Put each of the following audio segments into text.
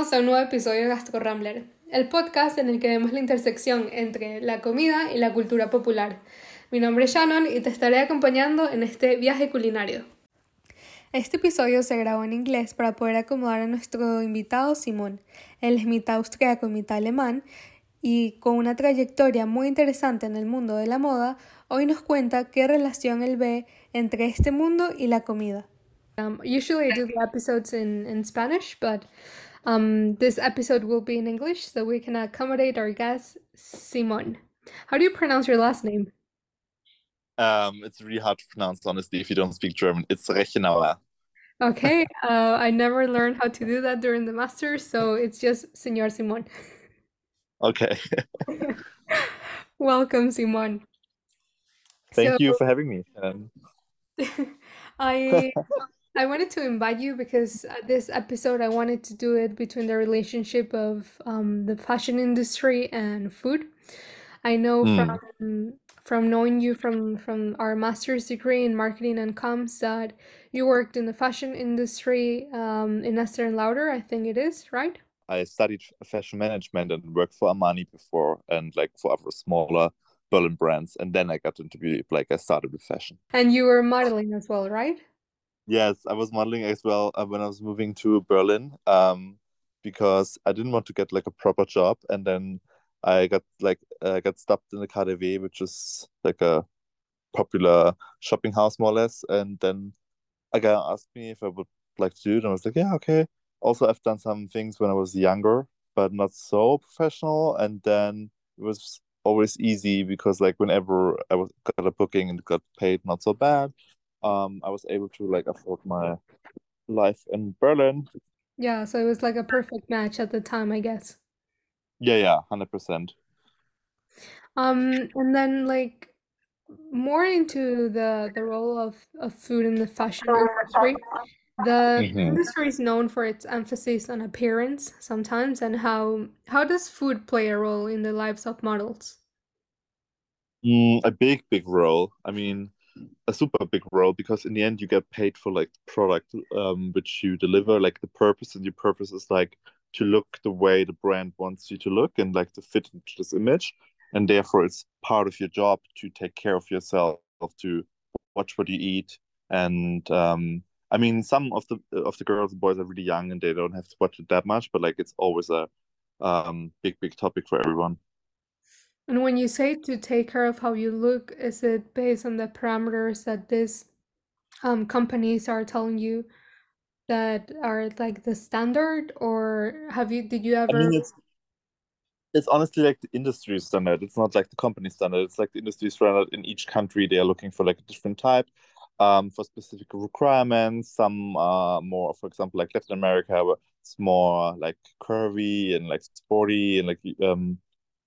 Bienvenidos a un nuevo episodio de Gastro Rambler, el podcast en el que vemos la intersección entre la comida y la cultura popular. Mi nombre es Shannon y te estaré acompañando en este viaje culinario. Este episodio se grabó en inglés para poder acomodar a nuestro invitado Simón. Él es mitad austríaco y mitad alemán y con una trayectoria muy interesante en el mundo de la moda, hoy nos cuenta qué relación él ve entre este mundo y la comida. Um, usually I do the episodes in, in Spanish, but um, this episode will be in English so we can accommodate our guest, Simon. How do you pronounce your last name? Um, it's really hard to pronounce, honestly, if you don't speak German. It's Rechenauer. Okay, uh, I never learned how to do that during the master, so it's just Señor Simon. Okay. Welcome, Simon. Thank So- you for having me. Um, I I wanted to invite you because uh, this episode I wanted to do it between the relationship of um, the fashion industry and food. I know Hmm. from from knowing you from from our master's degree in marketing and comms that you worked in the fashion industry um, in Estée Lauder, I think it is, right? I studied fashion management and worked for Armani before and like for other smaller Berlin brands. And then I got into beauty, like I started with fashion. And you were modeling as well, right? Yes, I was modeling as well uh, when I was moving to Berlin um, because I didn't want to get like a proper job. And then I got like uh, got stopped in the KaDeWe, which is like a popular shopping house more or less. And then a guy asked me if I would like to do it, and I was like, yeah, okay. Also, I've done some things when I was younger, but not so professional. And then it was always easy because like whenever I was got a booking and got paid not so bad, um, I was able to like afford my life in Berlin. Yeah, so it was like a perfect match at the time, I guess. Yeah, yeah, hundred percent. Um, and then like more into the the role of, of food in the fashion industry. The Mhm. industry is known for its emphasis on appearance sometimes, and how how does food play a role in the lives of models? Mm, a big, big role. I mean, a super big role because in the end you get paid for like the product um which you deliver, like the purpose, and your purpose is like to look the way the brand wants you to look and like to fit into this image. And therefore it's part of your job to take care of yourself, to watch what you eat. And um I mean some of the of the girls and boys are really young and they don't have to watch it that much, but like it's always a um big, big topic for everyone. And when you say to take care of how you look, is it based on the parameters that these um, companies are telling you that are like the standard, or have you did you I ever? mean, it's it's honestly like the industry standard. It's not like the company standard. It's like the industry standard in each country. They are looking for like a different type, um, for specific requirements. Some are more, for example, like Latin America, where it's more like curvy and like sporty and like um,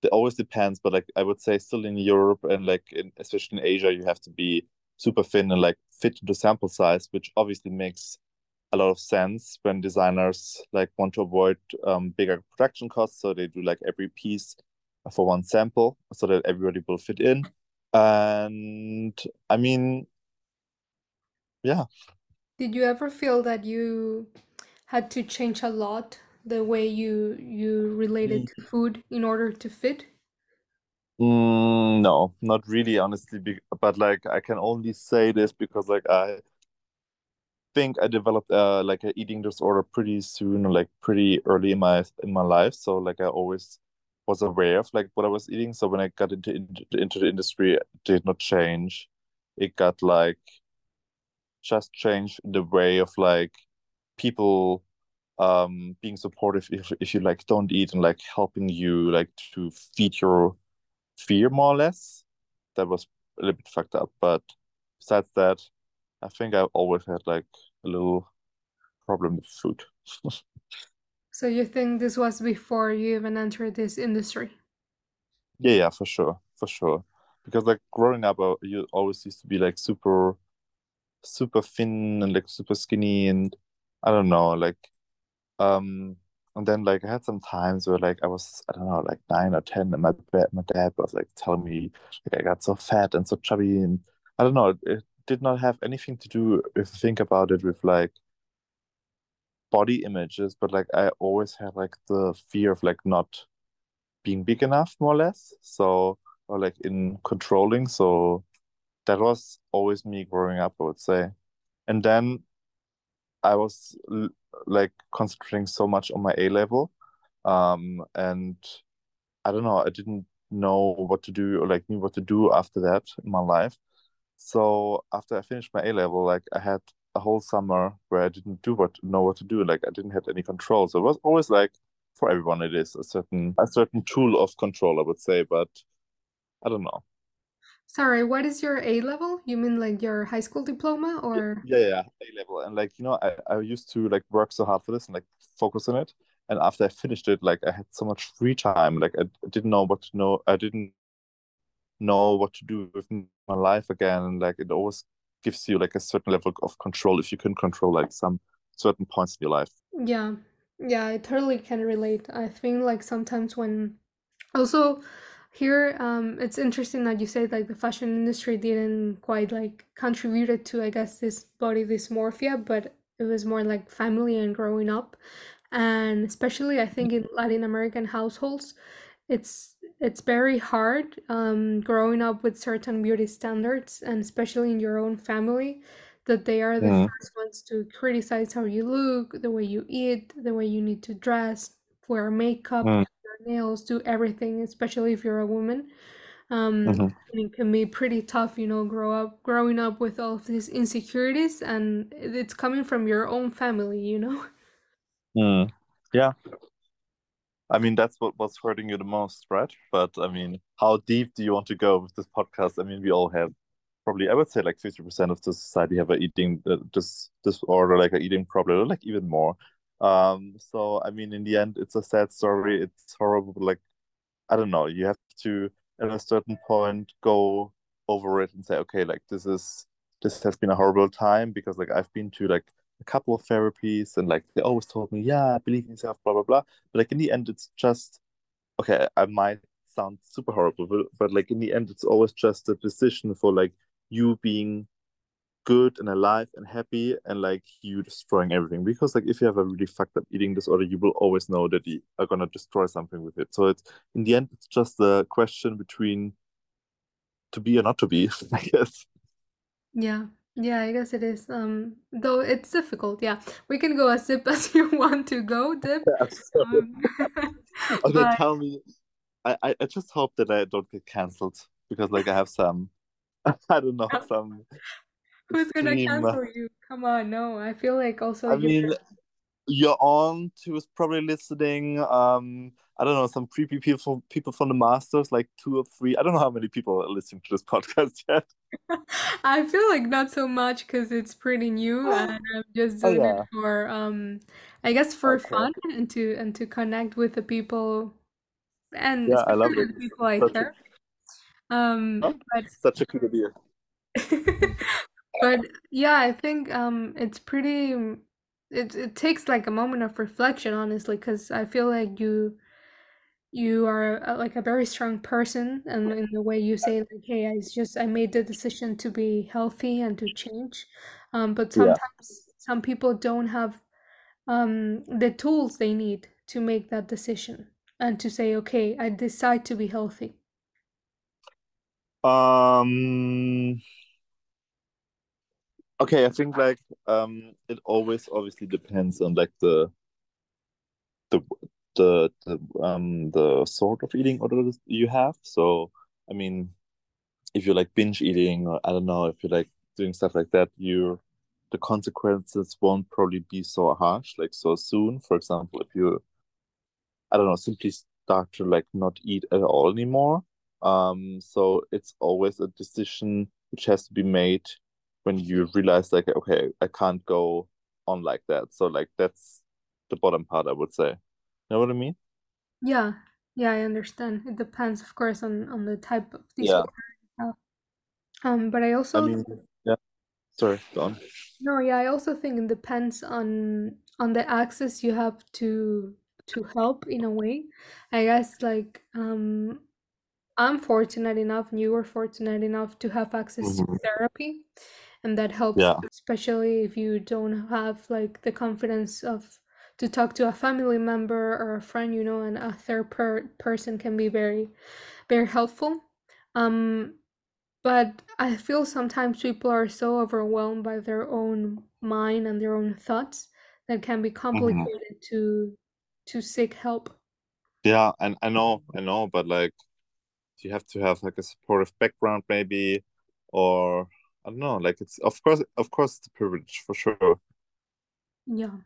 it always depends. But like I would say, still in Europe and like in, especially in Asia, you have to be super thin and like fit into sample size, which obviously makes a lot of sense when designers like want to avoid um, bigger production costs so they do like every piece for one sample so that everybody will fit in and i mean yeah Did you ever feel that you had to change a lot the way you you related to food in order to fit? Mm, no not really honestly but like i can only say this because like i think i developed uh like a eating disorder pretty soon like pretty early in my in my life. So like i always was aware of like what i was eating. So when i got into into, into the industry it did not change. It got like just changed the way of like people um being supportive if if you like don't eat and like helping you like to feed your fear more or less that was a little bit fucked up but besides that I think I've always had like a little problem with food. So you think this was before you even entered this industry? Yeah, yeah, for sure, for sure. Because like growing up, uh, you always used to be like super, super thin and like super skinny, and I don't know, like, um, and then like I had some times where like I was, I don't know, like nine or ten, and my dad, my dad was like telling me like I got so fat and so chubby, and I don't know, it did not have anything to do if you think about it with like body images, but like I always had like the fear of like not being big enough, more or less. So or like in controlling. So that was always me growing up, I would say. And then I was like concentrating so much on my A level. Um, and I don't know, I didn't know what to do or like knew what to do after that in my life. So after I finished my A level, like I had a whole summer where I didn't do what know what to do. Like I didn't have any control. So it was always like for everyone it is a certain a certain tool of control, I would say, but I don't know. Sorry, what is your A level? You mean like your high school diploma or? yeah, yeah, A level. And like, you know, I, I used to like work so hard for this and like focus on it. And after I finished it, like I had so much free time. Like I didn't know what to know. I didn't know what to do with my life again. And like it always gives you like a certain level of control if you can control like some certain points in your life. Yeah, yeah, I totally can relate. I think like sometimes when also here um it's interesting that you say like the fashion industry didn't quite like contributed to I guess this body dysmorphia, but it was more like family and growing up. And especially I think in Latin American households, it's it's very hard um, growing up with certain beauty standards, and especially in your own family, that they are the Mm, first ones to criticize how you look, the way you eat, the way you need to dress, wear makeup, mm, your nails, do everything, especially if you're a woman. Um, mhm, it can be pretty tough, you know, grow up growing up with all of these insecurities, and it's coming from your own family, you know. mm. Yeah. I mean, that's what was hurting you the most, right? But I mean, how deep do you want to go with this podcast? I mean, we all have probably, I would say, like 50% of the society have a eating uh, this disorder, like a eating problem, or like even more. Um, so I mean, in the end, it's a sad story. It's horrible. Like, I don't know. You have to, at a certain point, go over it and say, okay, like this is this has been a horrible time because like I've been to like a couple of therapies and like they always told me, yeah, believe in yourself, blah blah blah. But like in the end, it's just okay. I might sound super horrible, but, but like in the end, it's always just a decision for like you being good and alive and happy and like you destroying everything because like if you have a really fucked up eating disorder you will always know that you are gonna destroy something with it so it's in the end it's just a question between to be or not to be i guess Yeah, yeah, I guess it is. Um, though it's difficult. Yeah, we can go as deep as you want to go, Dip. yeah, Um, okay but tell me I, I i just hope that i don't get cancelled because like i have some i don't know some who's gonna extreme cancel you? Come on, no. I feel like also i you're. mean your aunt who is probably listening um i don't know some creepy people people from the masters like two or three i don't know how many people are listening to this podcast yet I feel like not so much because it's pretty new and I'm just oh doing it for um, I guess for okay fun and to and to connect with the people and yeah i love it the people I such a care. Um, huh? but such a good idea But yeah, I think um it's pretty mm, it it takes like a moment of reflection honestly because I feel like you you are a, like a very strong person and in the way you say like hey I just I made the decision to be healthy and to change. Um but sometimes some people don't have um the tools they need to make that decision and to say okay I decide to be healthy. um okay i think like um it always obviously depends on like the the the, the um the sort of eating order you have so i mean if you're like binge eating or I don't know if you're like doing stuff like that, you the consequences won't probably be so harsh like so soon. For example, if you I don't know simply start to like not eat at all anymore. Um, so it's always a decision which has to be made when you realize like okay, I can't go on like that. So like that's the bottom part, I would say. You know what I mean? Yeah. Yeah, I understand. It depends of course on on the type of Yeah. disorder. have. Um, but I I also mean, yeah. Sorry, go on. no, yeah, I also think it depends on on the access you have to to help in a way. I guess like um I'm fortunate enough and you were fortunate enough to have access to Mhm. therapy and that helps Yeah. especially if you don't have like the confidence of to talk to a family member or a friend, you know, and a third per- person can be very, very helpful. Um, but I feel sometimes people are so overwhelmed by their own mind and their own thoughts that can be Mhm. complicated to to seek help. Yeah, and I know, I know, but like you have to have like a supportive background maybe, or I don't know, like it's of course of course it's a privilege for sure. Yeah.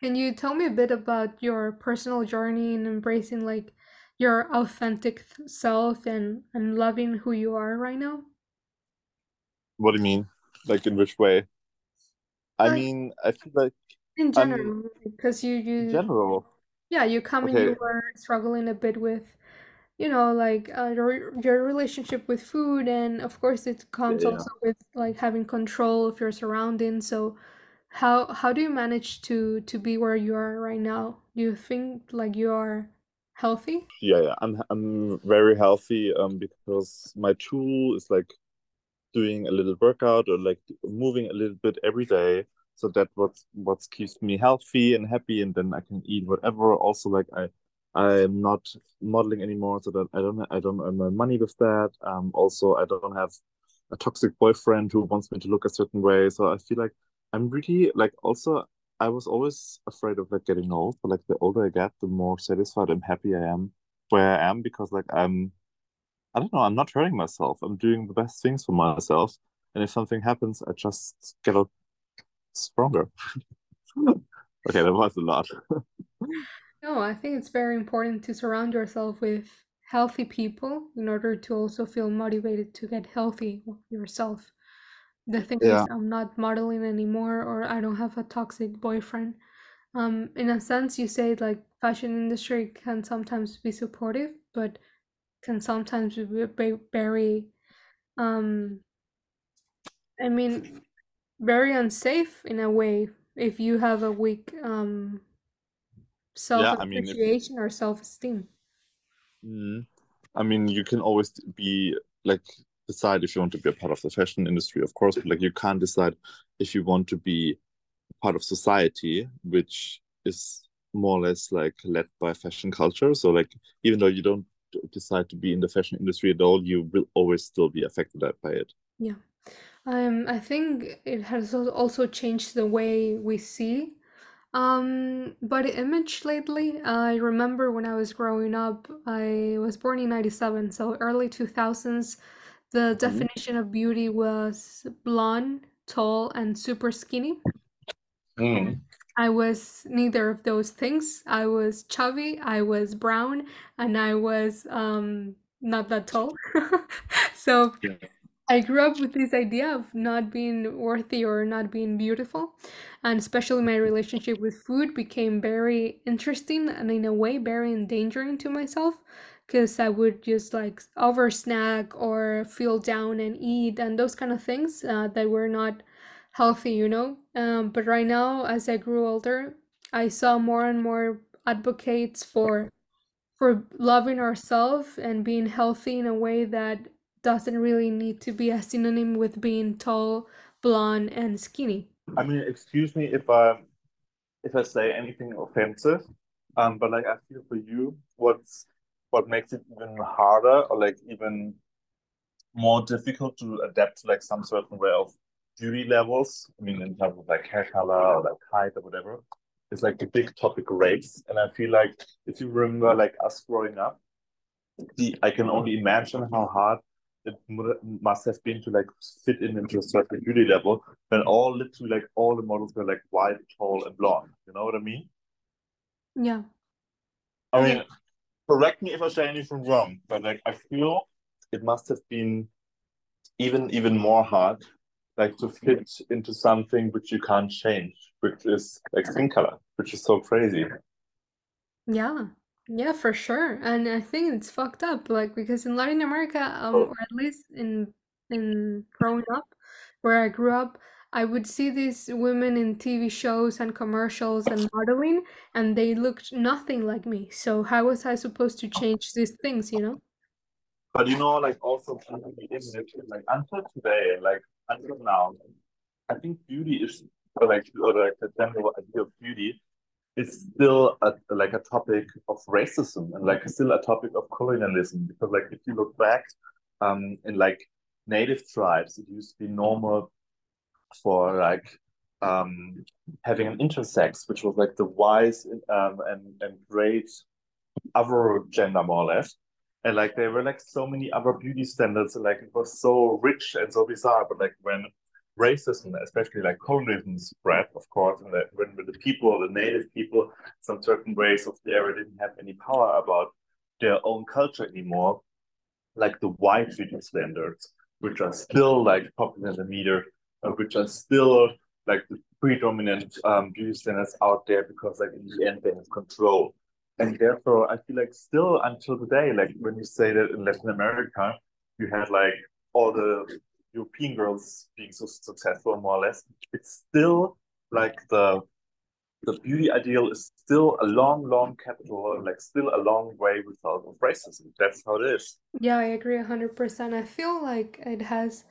Can you tell me a bit about your personal journey in embracing like your authentic self and and loving who you are right now? What do you mean? Like in which way? I Like mean, I feel like in I'm general, because you in you general. yeah, you come and you were struggling a bit with you know like uh, your your relationship with food and of course it comes yeah. also with like having control of your surroundings so how how do you manage to to be where you are right now do you think like you are healthy Yeah, yeah. I'm I'm very healthy um because my tool is like doing a little workout or like moving a little bit every day. So that what's what keeps me healthy and happy, and then I can eat whatever. Also, like I I'm not modeling anymore, so that I don't I don't earn my money with that. Um, also I don't have a toxic boyfriend who wants me to look a certain way. So I feel like I'm really like also I was always afraid of like getting old, but like the older I get, the more satisfied and happy I am where I am because like I'm I don't know, I'm not hurting myself. I'm doing the best things for myself. And if something happens, I just get out stronger. Okay, that was a lot. no i think it's very important to surround yourself with healthy people in order to also feel motivated to get healthy yourself the thing is Yeah. i'm not modeling anymore or i don't have a toxic boyfriend um in a sense you say like fashion industry can sometimes be supportive but can sometimes be ve- very um i mean very unsafe in a way if you have a weak um Yeah, I mean, or self-esteem mm, I mean, you can always be like decide if you want to be a part of the fashion industry, of course, but like you can't decide if you want to be part of society, which is more or less like led by fashion culture. So like even though you don't decide to be in the fashion industry at all, you will always still be affected by it. yeah um i think it has al- also changed the way we see um body image lately i remember when i was growing up i was born in 97 so early 2000s the Mhm. definition of beauty was blonde tall and super skinny Mm. I was neither of those things. I was chubby, I was brown, and I was um not that tall. so Yeah. I grew up with this idea of not being worthy or not being beautiful, and especially my relationship with food became very interesting and in a way very endangering to myself because I would just like over snack or feel down and eat and those kind of things uh, that were not healthy, you know. Um, but right now, as I grew older, I saw more and more advocates for for loving ourselves and being healthy in a way that doesn't really need to be a synonym with being tall, blonde, and skinny. I mean, excuse me if I if I say anything offensive, um, but like I feel for you, what's what makes it even harder or like even more difficult to adapt to like some certain way of beauty levels. I mean, in terms of like hair color or like height or whatever, it's like the big topic race. And I feel like if you remember like us growing up, the I can only imagine how hard it must have been to like fit in into a certain beauty level when all literally like all the models were like white, tall, and blonde. You know what I mean? Yeah. I Yeah. mean, correct me if I say anything wrong, but like I feel it must have been even even more hard, like to fit into something which you can't change, which is like skin color, which is so crazy. Yeah. Yeah, for sure. And I think it's fucked up, like because in Latin America, um, Oh, or at least in in growing up, where I grew up, I would see these women in TV shows and commercials and modeling, and they looked nothing like me. So how was I supposed to change these things, you know? But you know, like also the image, like until today, like until now, I think beauty is or like or like the general idea of beauty it's still a, like a topic of racism and like still a topic of colonialism because like if you look back um in like native tribes it used to be normal for like um having an intersex which was like the wise um and and great other gender more or less. And like there were like so many other beauty standards and like it was so rich and so bizarre but like when racism, especially like colonialism spread, of course, and that when the people, the native people, some certain ways of the area didn't have any power about their own culture anymore, like the white beauty standards, which are still like popular in the media, uh, which are still like the predominant um, beauty standards out there because like in the end they have control. And therefore, I feel like still until today, like when you say that in Latin America, you had like all the European girls being so successful, more or less, it's still like the the beauty ideal is still a long, long capital, like still a long way without racism. That's how it is. Yeah, I agree 100%. I feel like it has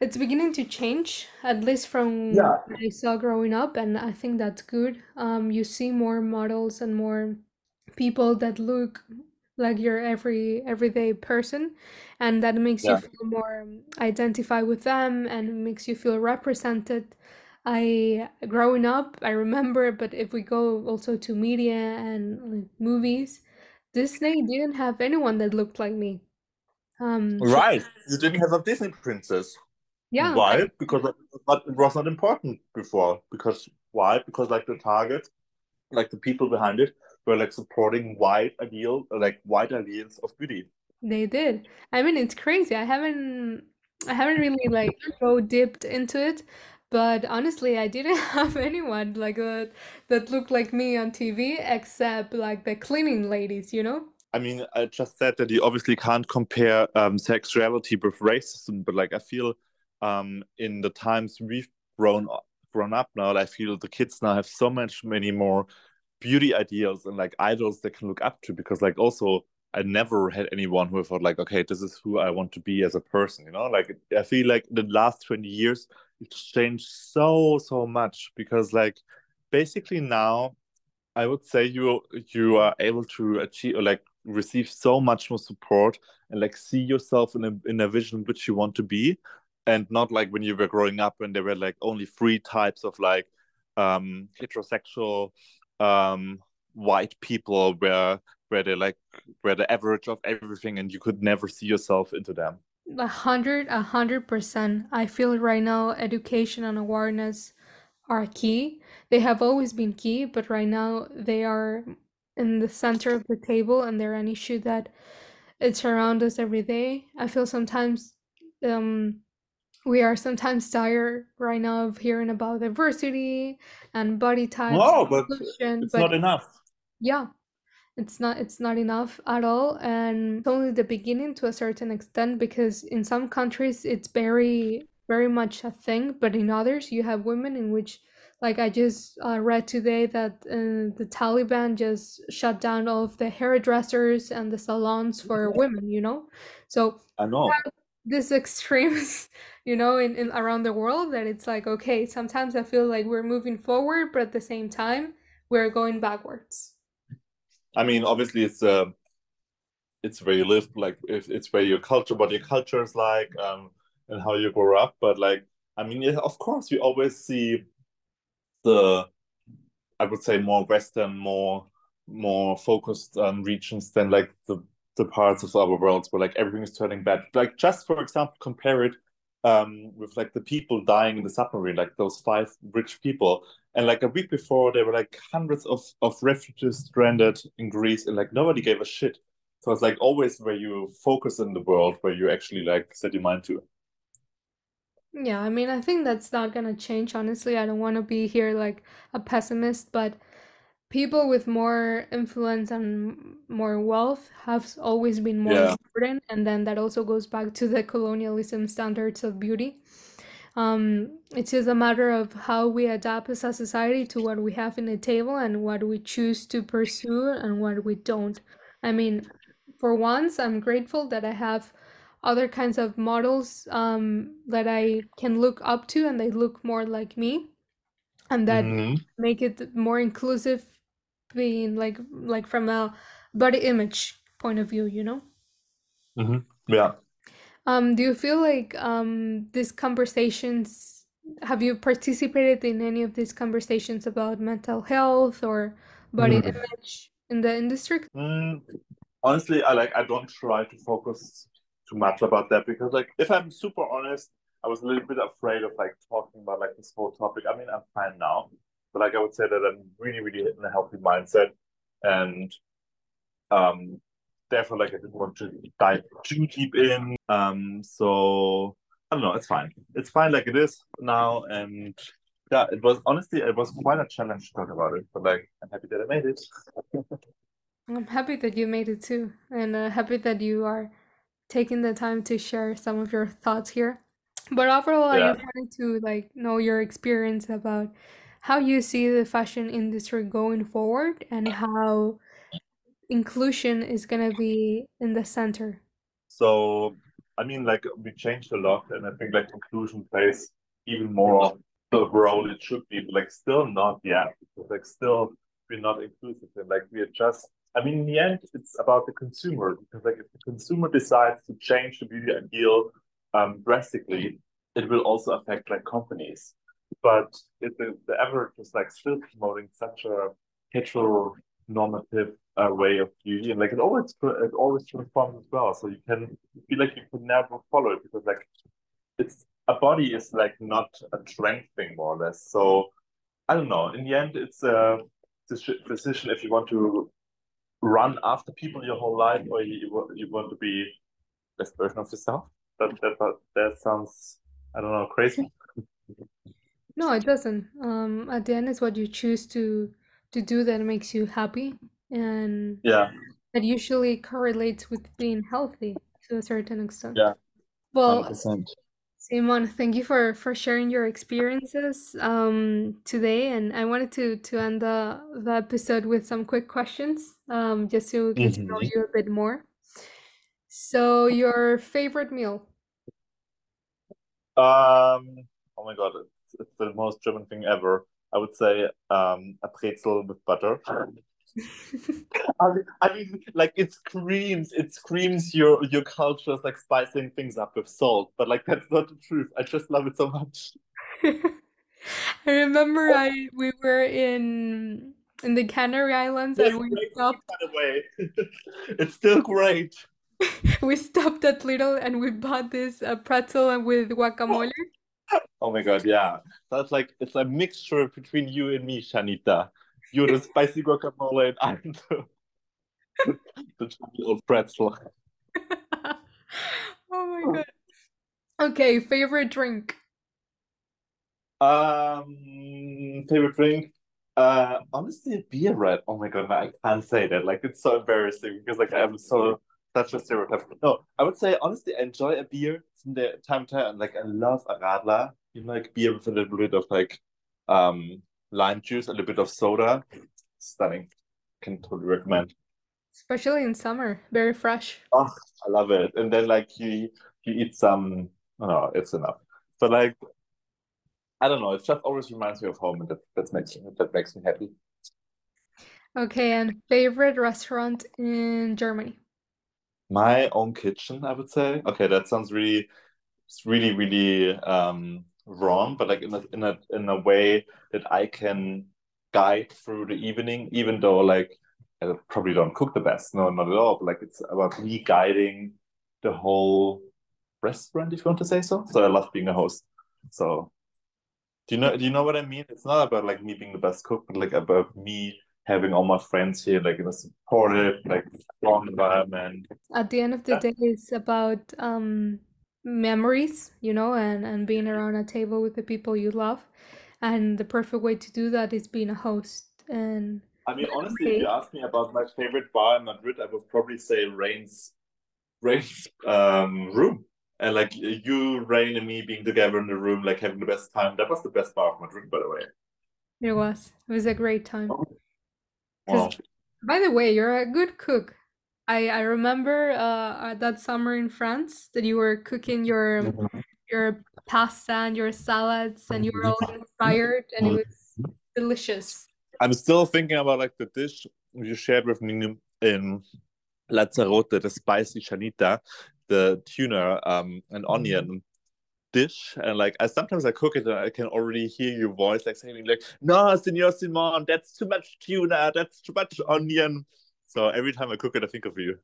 it's beginning to change, at least from yeah. what I saw growing up, and I think that's good. Um, you see more models and more people that look like your every everyday person and that makes you feel more um, identify with them and makes you feel represented i growing up i remember but if we go also to media and like, movies disney didn't have anyone that looked like me um so Right. You didn't have a Disney princess. yeah I, Why? Because it was not- it was not important before. Because why? Because like the target, like the people behind it, were like supporting white ideal, like white ideals of beauty. they did. I mean it's crazy. I haven't i haven't really like go dipped into it but honestly i didn't have anyone like that that looked like me on tv except like the cleaning ladies you know? I mean, I just said that you obviously can't compare um, sexuality with racism, but like I feel um, in the times we've grown grown up now, I feel the kids now have so much many more beauty ideals and like idols they can look up to because like also I never had anyone who thought like, okay, this is who I want to be as a person, you know? Like I feel like the last 20 years it's changed so so much because like basically now I would say you you are able to achieve or like receive so much more support and like see yourself in a in a vision which you want to be and not like when you were growing up when there were like only three types of like um heterosexual um white people where where they like where the average of everything and you could never see yourself into them. A hundred a hundred percent. I feel right now education and awareness are key. They have always been key but right now they are in the center of the table and they're an issue that it's around us every day. I feel sometimes um we are sometimes tired right now of hearing about diversity and body types no but it's but not enough. Yeah it's not it's not enough at all and it's only the beginning to a certain extent because in some countries it's very very much a thing but in others you have women in which like i just uh, read today that uh, the taliban just shut down all of the hairdressers and the salons for women you know? So i know. this extremes you know in, in around the world that it's like okay sometimes i feel like we're moving forward but at the same time we're going backwards I mean, obviously, it's uh, it's where you live, like it's where your culture, what your culture is like, um, and how you grow up. But like, I mean, yeah, of course, you always see the, I would say, more Western, more more focused um, regions than like the the parts of our world where like everything is turning bad. Like just for example, compare it um, with like the people dying in the submarine, like those five rich people. And like a week before, there were like hundreds of, of refugees stranded in Greece, and like nobody gave a shit. So it's like always where you focus in the world, where you actually like set your mind to. Yeah, I mean, I think that's not gonna change, honestly. I don't want to be here like a pessimist, but people with more influence and more wealth have always been more Yeah. important, and then that also goes back to the colonialism standards of beauty. Um, it's just a matter of how we adapt as a society to what we have in the table and what we choose to pursue and what we don't. I mean, for once, I'm grateful that I have other kinds of models um, that I can look up to and they look more like me. and that hmm make it more inclusive being like like from a body image point of view you know hmm Yeah. um do you feel like um these conversations have you participated in any of these conversations about mental health or body Mm. image in the industry Mm, honestly, I like I don't try to focus too much about that because like if I'm super honest, I was a little bit afraid of like talking about like this whole topic. I mean, I'm fine now, but like I would say that I'm really, really in a healthy mindset and um therefore like I didn't want to dive too deep in. Um so I don't know, it's fine. It's fine like it is now and yeah, it was honestly it was quite a challenge to talk about it, but like I'm happy that I made it. i'm happy that you made it too and uh, happy that you are taking the time to share some of your thoughts here but overall i just wanted to like know your experience about how you see the fashion industry going forward and how inclusion is gonna be in the center. So, I mean, like we changed a lot, and I think like inclusion plays even more of the role it should be, but like still not yet, because like still we're not inclusive, and like we are just. I mean, in the end, it's about the consumer because like if the consumer decides to change the beauty ideal um, drastically, it will also affect like companies. But if the, the average is like still promoting such a heteronormative uh, way of beauty, and like it always it always transforms as well. So you can feel like you can never follow it because like it's a body is like not a trend thing more or less. So I don't know. In the end, it's a decision if you want to run after people your whole life or you you want to be best version of yourself. That that that sounds I don't know crazy. No, it doesn't. Um, at the end, it's what you choose to to do that makes you happy, and Yeah. that usually correlates with being healthy to a certain extent. Yeah. Well, 100%. Simon, thank you for for sharing your experiences um today, and I wanted to to end the the episode with some quick questions, um, just to get to know Mhm. you a bit more. So, your favorite meal? Um, oh my God, it's, the most German thing ever. I would say um, a pretzel with butter. I mean, I mean, like it screams, it screams your your culture is like spicing things up with salt, but like that's not the truth. I just love it so much. I remember I we were in in the Canary Islands and we stopped by the way. It's still great. we stopped at Lidl and we bought this uh, pretzel with guacamole. Oh my God, yeah. That's like it's a mixture between you and me, Shanita. You're the spicy guacamole and I'm the, the old pretzel. Oh my God. Okay, favorite drink. Um, favorite drink? Uh, honestly, beer red. Oh my God, I can't say that. Like, it's so embarrassing because like I'm so such a stereotype. No, I would say honestly, I enjoy a beer from the time to time. Like, I love a Radler. You know, like beer with a little bit of like um lime juice, a little bit of soda. Stunning. Can totally recommend. Especially in summer, very fresh. Oh, I love it. And then like you you eat some. Oh, it's enough. But like I don't know. It just always reminds me of home, and that that makes that makes me happy. Okay, and favorite restaurant in Germany. My own kitchen, I would say. Okay, that sounds really, it's really, really um wrong, but like in a in a in a way that I can guide through the evening, even though like I probably don't cook the best. No, not at all. But like it's about me guiding the whole restaurant, if you want to say so. So I love being a host. So do you know do you know what I mean? It's not about like me being the best cook, but like about me having all my friends here, like in a supportive, like strong environment. At the end of the Yeah. day, it's about um memories, you know, and and being around a table with the people you love. And the perfect way to do that is being a host. And I mean, honestly, if you ask me about my favorite bar in Madrid, I would probably say Rain's Rain's um room. And like you, Rain, and me being together in the room, like having the best time. That was the best bar of Madrid, by the way. it was it was a great time. Wow. By the way, you're a good cook. I I remember uh that summer in France that you were cooking your Mhm. your pasta and your salads and you were all inspired and it was delicious. I'm still thinking about like the dish you shared with me in Lanzarote, the spicy chanita, the tuna um, and onion dish. And like I sometimes I cook it and I can already hear your voice like saying like, no, Senor Simon, that's too much tuna, that's too much onion. So every time I cook it, I think of you.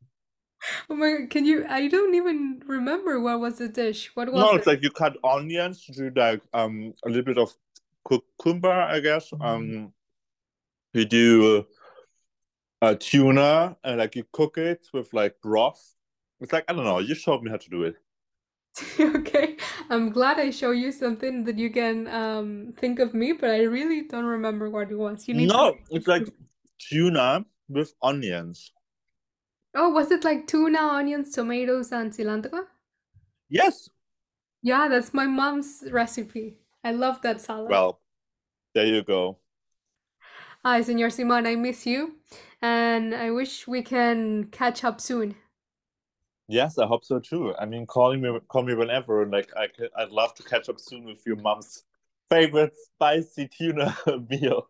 Oh my, can you? I don't even remember what was the dish. What was No, it? it's like you cut onions, do like um a little bit of cucumber, I guess. Um, you do a tuna and like you cook it with like broth. It's like I don't know. You showed me how to do it. okay, I'm glad I show you something that you can um think of me, but I really don't remember what it was. You need to. No, it's like tuna with onions. Oh, was it like tuna, onions, tomatoes, and cilantro? Yes. Yeah, that's my mom's recipe. I love that salad. Well, there you go. Hi, Senor Simon, I miss you, and I wish we can catch up soon. Yes, I hope so too. I mean, calling me, call me whenever. Like I could, I'd love to catch up soon with your mom's favorite spicy tuna meal.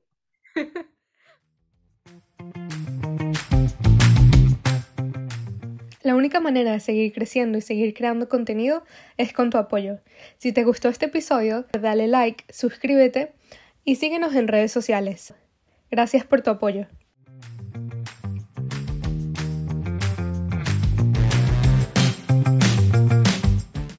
La única manera de seguir creciendo y seguir creando contenido es con tu apoyo. Si te gustó este episodio, dale like, suscríbete y síguenos en redes sociales. Gracias por tu apoyo.